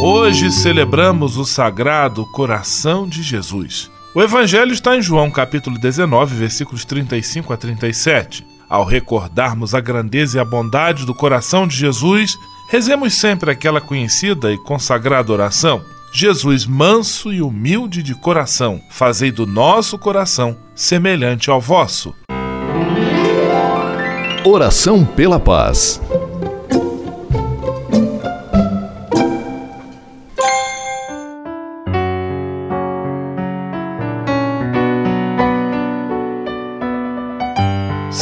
Hoje celebramos o Sagrado Coração de Jesus. O Evangelho está em João capítulo 19, versículos 35 a 37. Ao recordarmos a grandeza e a bondade do coração de Jesus, rezemos sempre aquela conhecida e consagrada oração. Jesus manso e humilde de coração, fazei do nosso coração semelhante ao vosso. Oração pela paz.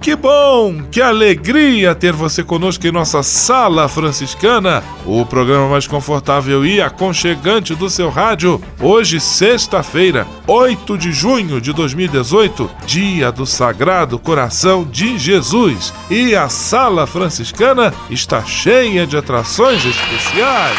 Que bom, que alegria ter você conosco em nossa Sala Franciscana, o programa mais confortável e aconchegante do seu rádio. Hoje, sexta-feira, 8 de junho de 2018, dia do Sagrado Coração de Jesus. E a Sala Franciscana está cheia de atrações especiais.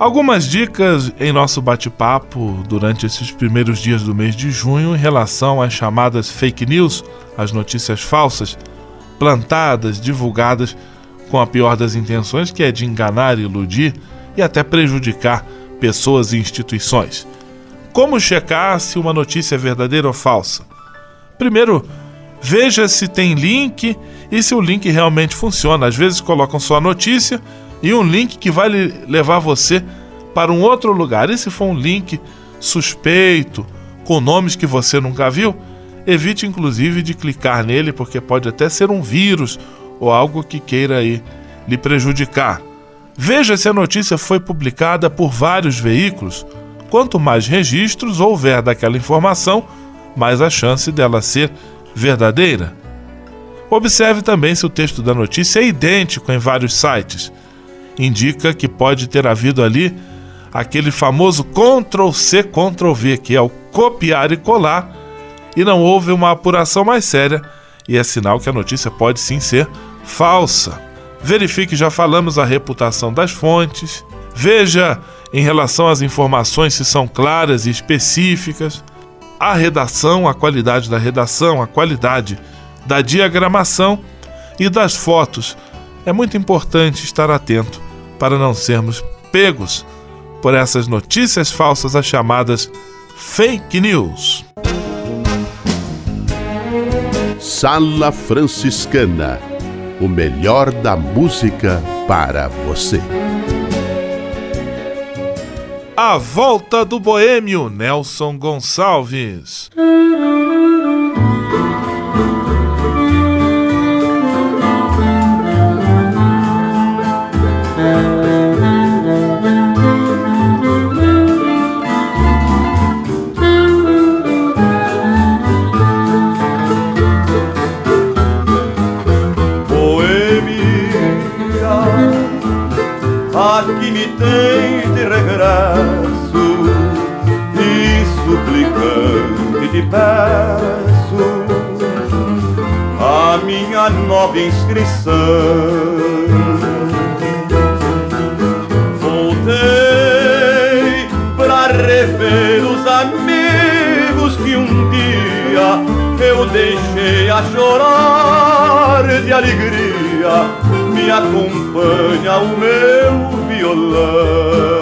Algumas dicas em nosso bate-papo durante esses primeiros dias do mês de junho em relação às chamadas fake news, as notícias falsas, plantadas, divulgadas com a pior das intenções, que é de enganar, iludir e até prejudicar pessoas e instituições. Como checar se uma notícia é verdadeira ou falsa? Primeiro, veja se tem link e se o link realmente funciona. Às vezes colocam só a notícia e um link que vai levar você para um outro lugar. E se for um link suspeito, com nomes que você nunca viu, evite inclusive de clicar nele, porque pode até ser um vírus ou algo que queira aí lhe prejudicar. Veja se a notícia foi publicada por vários veículos. Quanto mais registros houver daquela informação, mais a chance dela ser verdadeira. Observe também se o texto da notícia é idêntico em vários sites indica que pode ter havido ali aquele famoso Ctrl C Ctrl V, que é o copiar e colar, e não houve uma apuração mais séria, e é sinal que a notícia pode sim ser falsa. Verifique, já falamos, a reputação das fontes. Veja em relação às informações se são claras e específicas. A redação, a qualidade da redação, a qualidade da diagramação e das fotos. É muito importante estar atento para não sermos pegos por essas notícias falsas, as chamadas fake news. Sala Franciscana o melhor da música para você. A volta do boêmio Nelson Gonçalves. Nova inscrição. Voltei para rever os amigos que um dia eu deixei a chorar de alegria. Me acompanha o meu violão.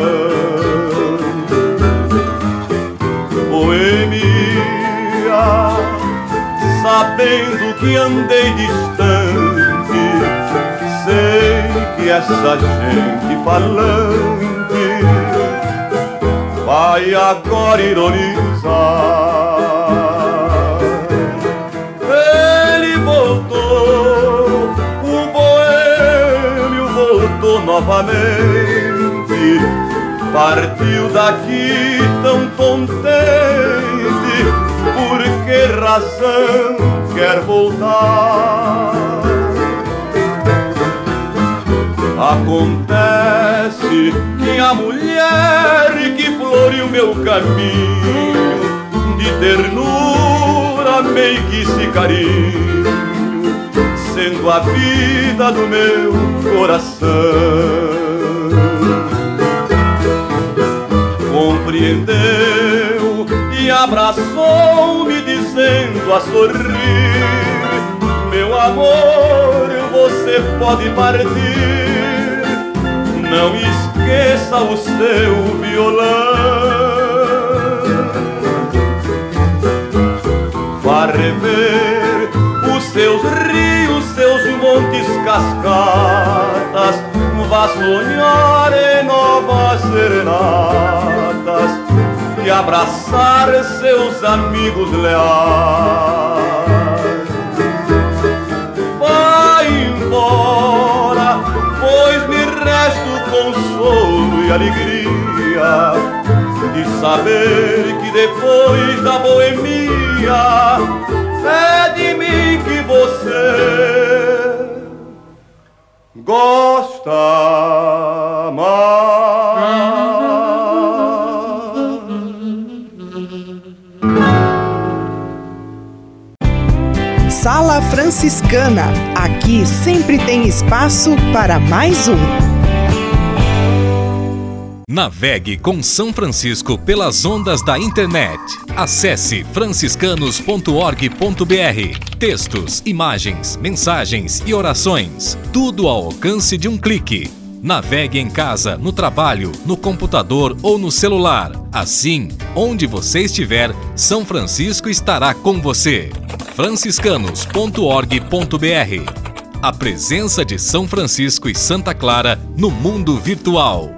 Sabendo que andei distante, sei que essa gente falante vai agora ironizar. Ele voltou, o boêmio voltou novamente, partiu daqui tão contente, razão? quer voltar. Acontece que a mulher que floriu meu caminho de ternura, que se carinho, sendo a vida do meu coração me abraçou, me dizendo a sorrir: Meu amor, você pode partir. Não esqueça o seu violão. Vá rever os seus rios, seus montes cascatas. Vá sonhar em novas serenatas abraçar seus amigos leais. Vai embora, pois me resta o consolo e alegria de saber que depois da boemia é de mim que você gosta Sala Franciscana. Aqui sempre tem espaço para mais um. Navegue com São Francisco pelas ondas da internet. Acesse franciscanos.org.br. Textos, imagens, mensagens e orações. Tudo ao alcance de um clique. Navegue em casa, no trabalho, no computador ou no celular. Assim, onde você estiver, São Francisco estará com você. franciscanos.org.br. A presença de São Francisco e Santa Clara no mundo virtual.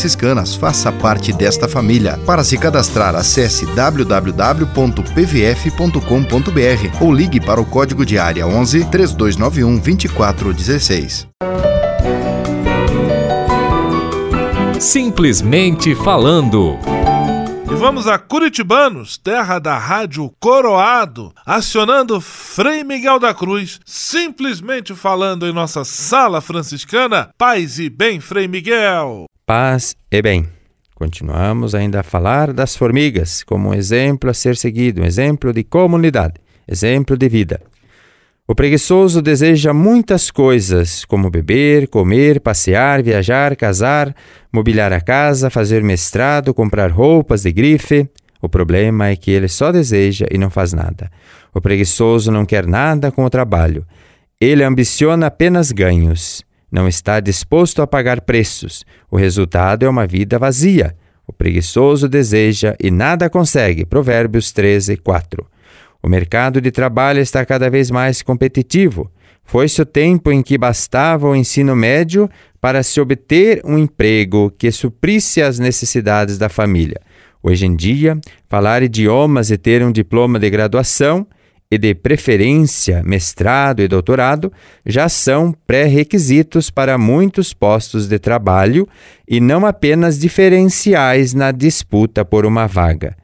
franciscanas. Faça parte desta família. Para se cadastrar, acesse www.pvf.com.br ou ligue para o código de área 11 3291 2416. Simplesmente falando. E vamos a Curitibanos, terra da rádio Coroado, acionando Frei Miguel da Cruz, simplesmente falando em nossa sala franciscana. Paz e bem, Frei Miguel paz e bem. Continuamos ainda a falar das formigas como um exemplo a ser seguido, um exemplo de comunidade, exemplo de vida. O preguiçoso deseja muitas coisas, como beber, comer, passear, viajar, casar, mobiliar a casa, fazer mestrado, comprar roupas de grife. O problema é que ele só deseja e não faz nada. O preguiçoso não quer nada com o trabalho. Ele ambiciona apenas ganhos não está disposto a pagar preços. O resultado é uma vida vazia. O preguiçoso deseja e nada consegue. Provérbios 13, 4. O mercado de trabalho está cada vez mais competitivo. Foi-se o tempo em que bastava o ensino médio para se obter um emprego que suprisse as necessidades da família. Hoje em dia, falar idiomas e ter um diploma de graduação e de preferência mestrado e doutorado já são pré-requisitos para muitos postos de trabalho e não apenas diferenciais na disputa por uma vaga.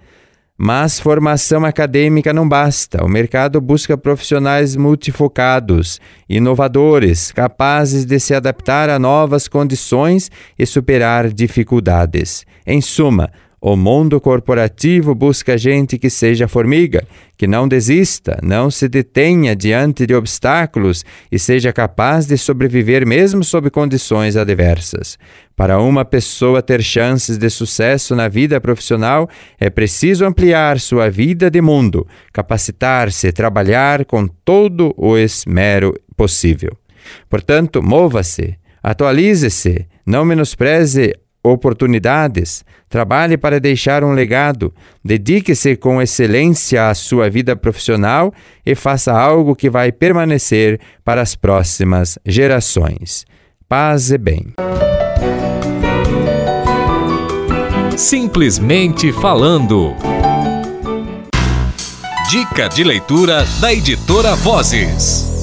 Mas formação acadêmica não basta. O mercado busca profissionais multifocados, inovadores, capazes de se adaptar a novas condições e superar dificuldades. Em suma, o mundo corporativo busca gente que seja formiga, que não desista, não se detenha diante de obstáculos e seja capaz de sobreviver mesmo sob condições adversas. Para uma pessoa ter chances de sucesso na vida profissional, é preciso ampliar sua vida de mundo, capacitar-se, trabalhar com todo o esmero possível. Portanto, mova-se, atualize-se, não menospreze oportunidades, trabalhe para deixar um legado, dedique-se com excelência à sua vida profissional e faça algo que vai permanecer para as próximas gerações. Paz e bem. Simplesmente falando. Dica de leitura da editora Vozes.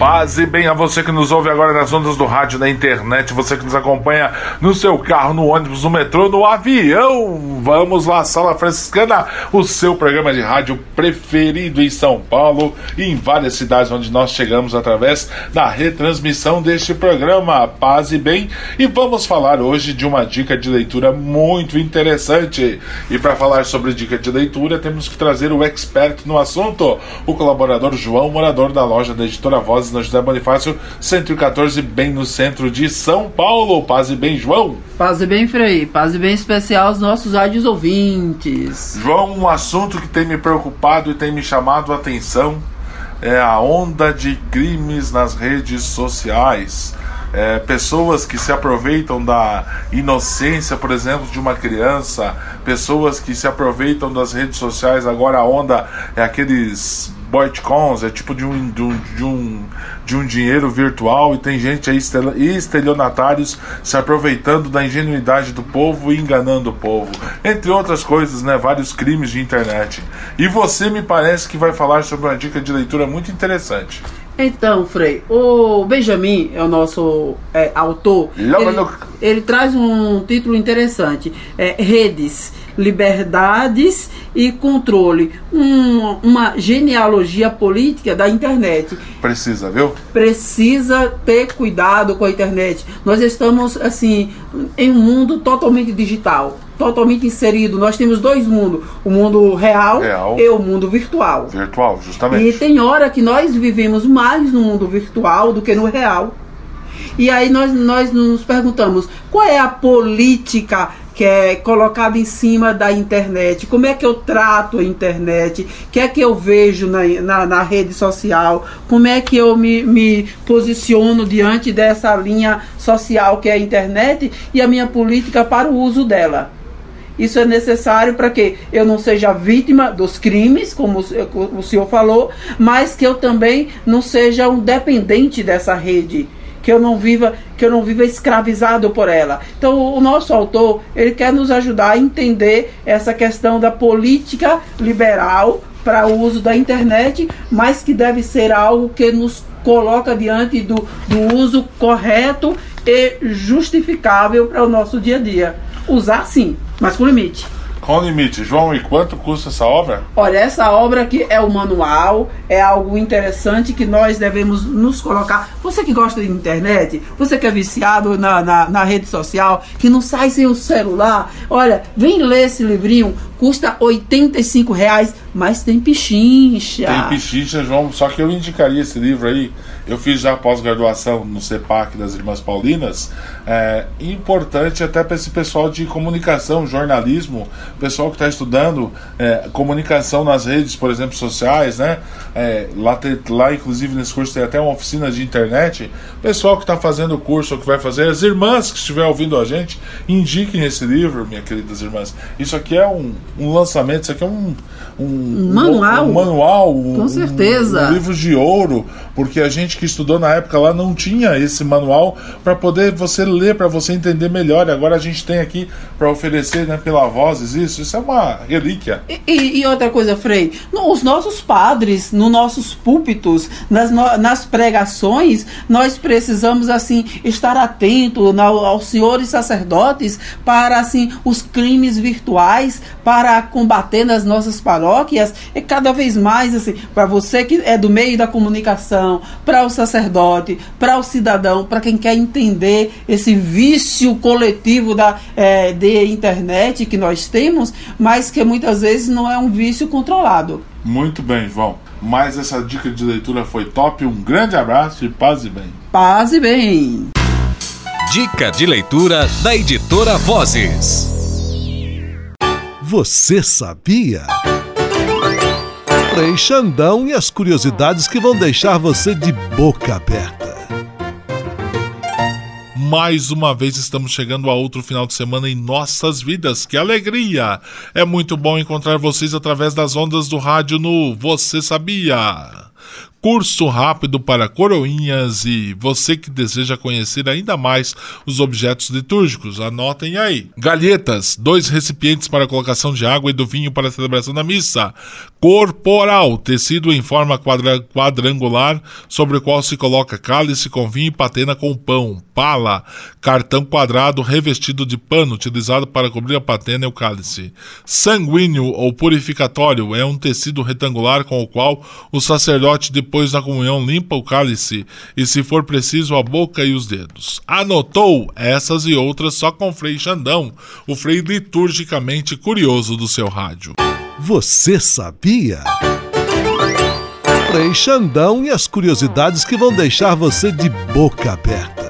Paz e bem a você que nos ouve agora nas ondas do rádio, na internet, você que nos acompanha no seu carro, no ônibus, no metrô, no avião. Vamos lá, Sala Franciscana, o seu programa de rádio preferido em São Paulo e em várias cidades onde nós chegamos através da retransmissão deste programa. Paz e bem. E vamos falar hoje de uma dica de leitura muito interessante. E para falar sobre dica de leitura, temos que trazer o expert no assunto, o colaborador João, morador da loja da editora Voz na José Bonifácio, 114, bem no centro de São Paulo. Paz e bem, João. Paz e bem, Frei. Paz e bem especial aos nossos rádios ouvintes. João, um assunto que tem me preocupado e tem me chamado a atenção é a onda de crimes nas redes sociais. É, pessoas que se aproveitam da inocência, por exemplo, de uma criança, pessoas que se aproveitam das redes sociais. Agora a onda é aqueles Bitcoins, é tipo de um, de um, de um, de um dinheiro virtual e tem gente aí, estelionatários, se aproveitando da ingenuidade do povo e enganando o povo. Entre outras coisas, né? Vários crimes de internet. E você me parece que vai falar sobre uma dica de leitura muito interessante. Então, Frei, o Benjamin é o nosso é, autor. Ele, ele, traz um título interessante: é, Redes liberdades e controle. Um, uma genealogia política da internet. Precisa, viu? Precisa ter cuidado com a internet. Nós estamos, assim, em um mundo totalmente digital totalmente inserido. Nós temos dois mundos: o mundo real, real, e o mundo virtual. Virtual, justamente. E tem hora que nós vivemos mais no mundo virtual do que no real. E aí nós, nós nos perguntamos qual é a política que é colocado em cima da internet, como é que eu trato a internet, o que é que eu vejo na, na, na, rede social, como é que eu me, me posiciono diante dessa linha social que é a internet e a minha política para o uso dela. Isso é necessário para que eu não seja vítima dos crimes, como o senhor falou, mas que eu também não seja um dependente dessa rede que eu não viva que eu não viva escravizado por ela. Então o nosso autor ele quer nos ajudar a entender essa questão da política liberal para o uso da internet, mas que deve ser algo que nos coloca diante do, do uso correto e justificável para o nosso dia a dia. Usar sim, mas com limite. Com limite. João, e quanto custa essa obra? Olha, essa obra aqui é o manual, é algo interessante que nós devemos nos colocar. Você que gosta de internet, você que é viciado na, na, na rede social, que não sai sem o celular, olha, vem ler esse livrinho, custa 85 reais, mas tem pichincha. Tem pichincha, João, só que eu indicaria esse livro aí. Eu fiz já pós-graduação no CEPAC das Irmãs Paulinas. É importante até para esse pessoal de comunicação, jornalismo, pessoal que está estudando é, comunicação nas redes, por exemplo, sociais, né? É, lá, lá, inclusive, nesse curso tem até uma oficina de internet. Pessoal que está fazendo o curso ou que vai fazer, as irmãs que estiver ouvindo a gente, indiquem esse livro, minhas queridas irmãs. Isso aqui é um, um lançamento, isso aqui é um, um, manual. Um, manual, um, com certeza. Um, livro de ouro, porque a gente que estudou na época lá não tinha esse manual para poder você ler, para você entender melhor. E agora a gente tem aqui para oferecer né, pela Vozes isso. Isso é uma relíquia. E, e, e, outra coisa, Frei, os nossos padres, nos nossos púlpitos, nas, nas pregações, nós precisamos assim estar atentos aos senhores sacerdotes para assim os crimes virtuais, para para combater nas nossas paróquias é cada vez mais assim, para você que é do meio da comunicação, para o sacerdote, para o cidadão, para quem quer entender esse vício coletivo da, é, de internet que nós temos, mas que muitas vezes não é um vício controlado. Muito bem, João. Mas essa dica de leitura foi top. Um grande abraço e paz e bem. Paz e bem. Dica de leitura da editora Vozes. Você sabia? Frei Xandão e as curiosidades que vão deixar você de boca aberta. Mais uma vez estamos chegando a outro final de semana em nossas vidas. Que alegria! É muito bom encontrar vocês através das ondas do rádio no Você Sabia? Curso rápido para coroinhas e você que deseja conhecer ainda mais os objetos litúrgicos, anotem aí. Galhetas, dois recipientes para colocação de água e do vinho para a celebração da missa. Corporal, tecido em forma quadra quadrangular sobre o qual se coloca cálice com vinho e patena com pão. Pala, cartão quadrado revestido de pano utilizado para cobrir a patena e o cálice. Sanguíneo ou purificatório é um tecido retangular com o qual o sacerdote de depois da comunhão, limpa o cálice e, se for preciso, a boca e os dedos. Anotou essas e outras só com Frei Xandão, o Frei liturgicamente curioso do seu rádio. Você sabia? Frei Xandão e as curiosidades que vão deixar você de boca aberta.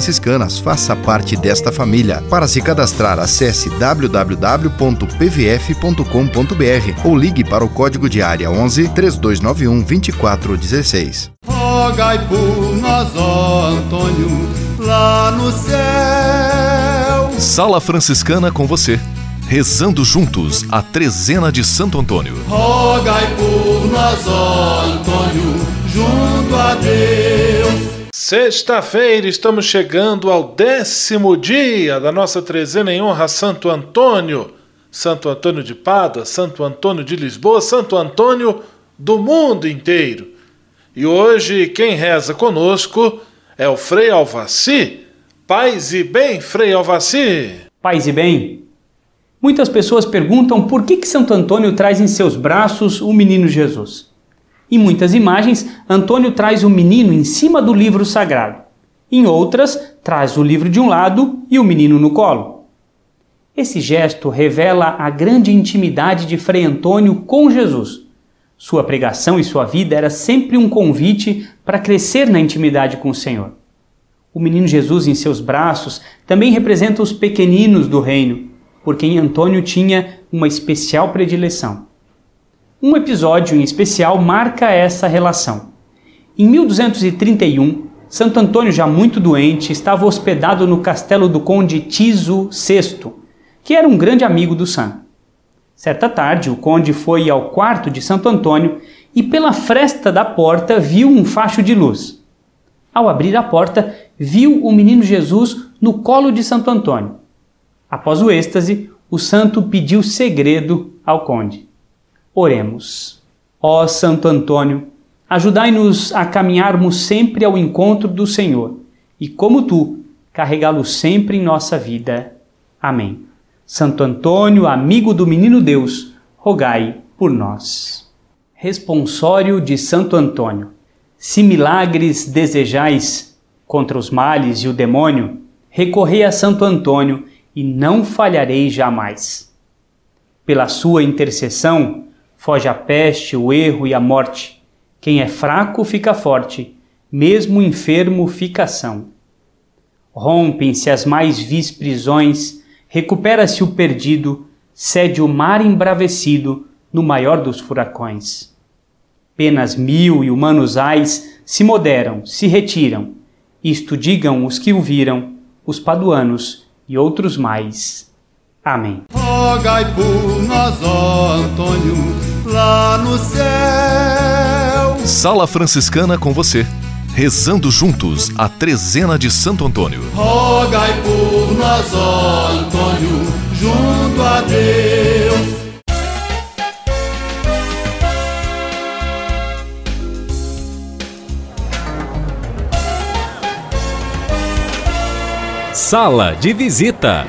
franciscanas. Faça parte desta família. Para se cadastrar, acesse www.pvf.com.br ou ligue para o código de área 11 3291 2416. Rogai por nós, ó Antônio, lá no céu. Sala Franciscana com você rezando juntos a trezena de Santo Antônio. Rogai por nós, ó Antônio, junto a Deus. Sexta-feira estamos chegando ao décimo dia da nossa trezena em honra a Santo Antônio, Santo Antônio de Pada, Santo Antônio de Lisboa, Santo Antônio do mundo inteiro. E hoje quem reza conosco é o Frei Alvaci. Paz e bem, Frei Alvaci. Paz e bem. Muitas pessoas perguntam por que, que Santo Antônio traz em seus braços o menino Jesus. Em muitas imagens, Antônio traz o menino em cima do livro sagrado. Em outras, traz o livro de um lado e o menino no colo. Esse gesto revela a grande intimidade de Frei Antônio com Jesus. Sua pregação e sua vida era sempre um convite para crescer na intimidade com o Senhor. O menino Jesus em seus braços também representa os pequeninos do reino, por quem Antônio tinha uma especial predileção. Um episódio em especial marca essa relação. Em 1231, Santo Antônio, já muito doente, estava hospedado no castelo do conde Tiso VI, que era um grande amigo do santo. Certa tarde, o conde foi ao quarto de Santo Antônio e, pela fresta da porta, viu um facho de luz. Ao abrir a porta, viu o menino Jesus no colo de Santo Antônio. Após o êxtase, o santo pediu segredo ao conde. Oremos. Ó Santo Antônio, ajudai-nos a caminharmos sempre ao encontro do Senhor e, como tu, carregá-lo sempre em nossa vida. Amém. Santo Antônio, amigo do menino Deus, rogai por nós. Responsório de Santo Antônio. Se milagres desejais contra os males e o demônio, recorrei a Santo Antônio e não falharei jamais. Pela sua intercessão, foge a peste, o erro e a morte. Quem é fraco fica forte, mesmo enfermo fica são. Rompem-se as mais vis prisões, recupera-se o perdido, cede o mar embravecido no maior dos furacões. Penas mil e humanos ais se moderam, se retiram, isto digam os que o viram, os paduanos e outros mais. Amém. Rogai por nós, Antônio, lá no céu. Sala Franciscana com você. Rezando juntos a trezena de Santo Antônio. Rogai por nós, ó Antônio, junto a Deus. Sala de visita.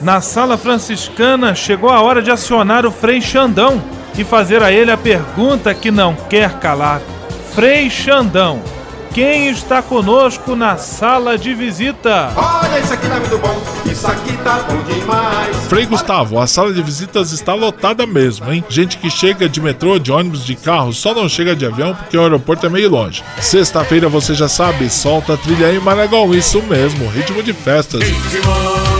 Na sala franciscana chegou a hora de acionar o Frei Xandão e fazer a ele a pergunta que não quer calar. Frei Xandão, quem está conosco na sala de visita? Olha, isso aqui tá muito bom, isso aqui tá bom demais. Frei Gustavo, a sala de visitas está lotada mesmo, hein? Gente que chega de metrô, de ônibus, de carro, só não chega de avião porque o aeroporto é meio longe. Sexta-feira você já sabe, solta a trilha aí, Maragol, isso mesmo, ritmo de festas. Ritmo,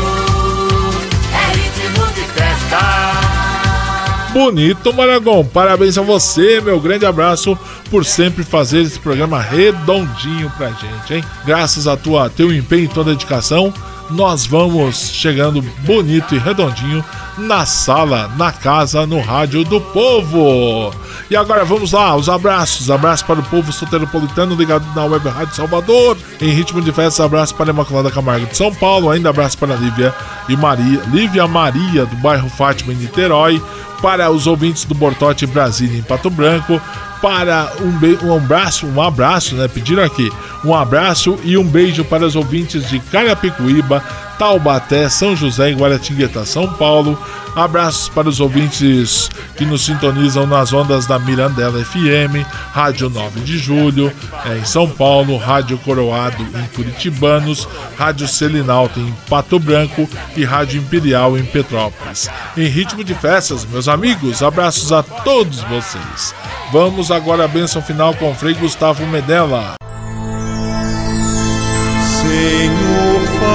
Bonito, Maragão. Parabéns a você, meu grande abraço por sempre fazer esse programa redondinho pra gente, hein? Graças a tua teu empenho e tua dedicação, nós vamos chegando bonito e redondinho na sala, na casa, no rádio do povo. E agora vamos lá, os abraços. Abraço para o povo soteropolitano ligado na Web Rádio Salvador. Em ritmo de festa, abraço para a Imaculada Camargo de São Paulo. Ainda abraço para a Lívia e Maria, Lívia Maria do bairro Fátima em Niterói. Para os ouvintes do Bortote Brasília em Pato Branco, para um, um abraço, um abraço, né? Pediram aqui um abraço e um beijo para os ouvintes de Carapicuíba, Taubaté, São José e Guaratinguetá, São Paulo. Abraços para os ouvintes que nos sintonizam nas ondas da Mirandela FM, Rádio 9 de Julho, é, em São Paulo, Rádio Coroado em Curitibanos, Rádio Selinalta em Pato Branco e Rádio Imperial em Petrópolis. Em ritmo de festas, meus amigos, abraços a todos vocês. Vamos agora à bênção final com o Frei Gustavo Medella.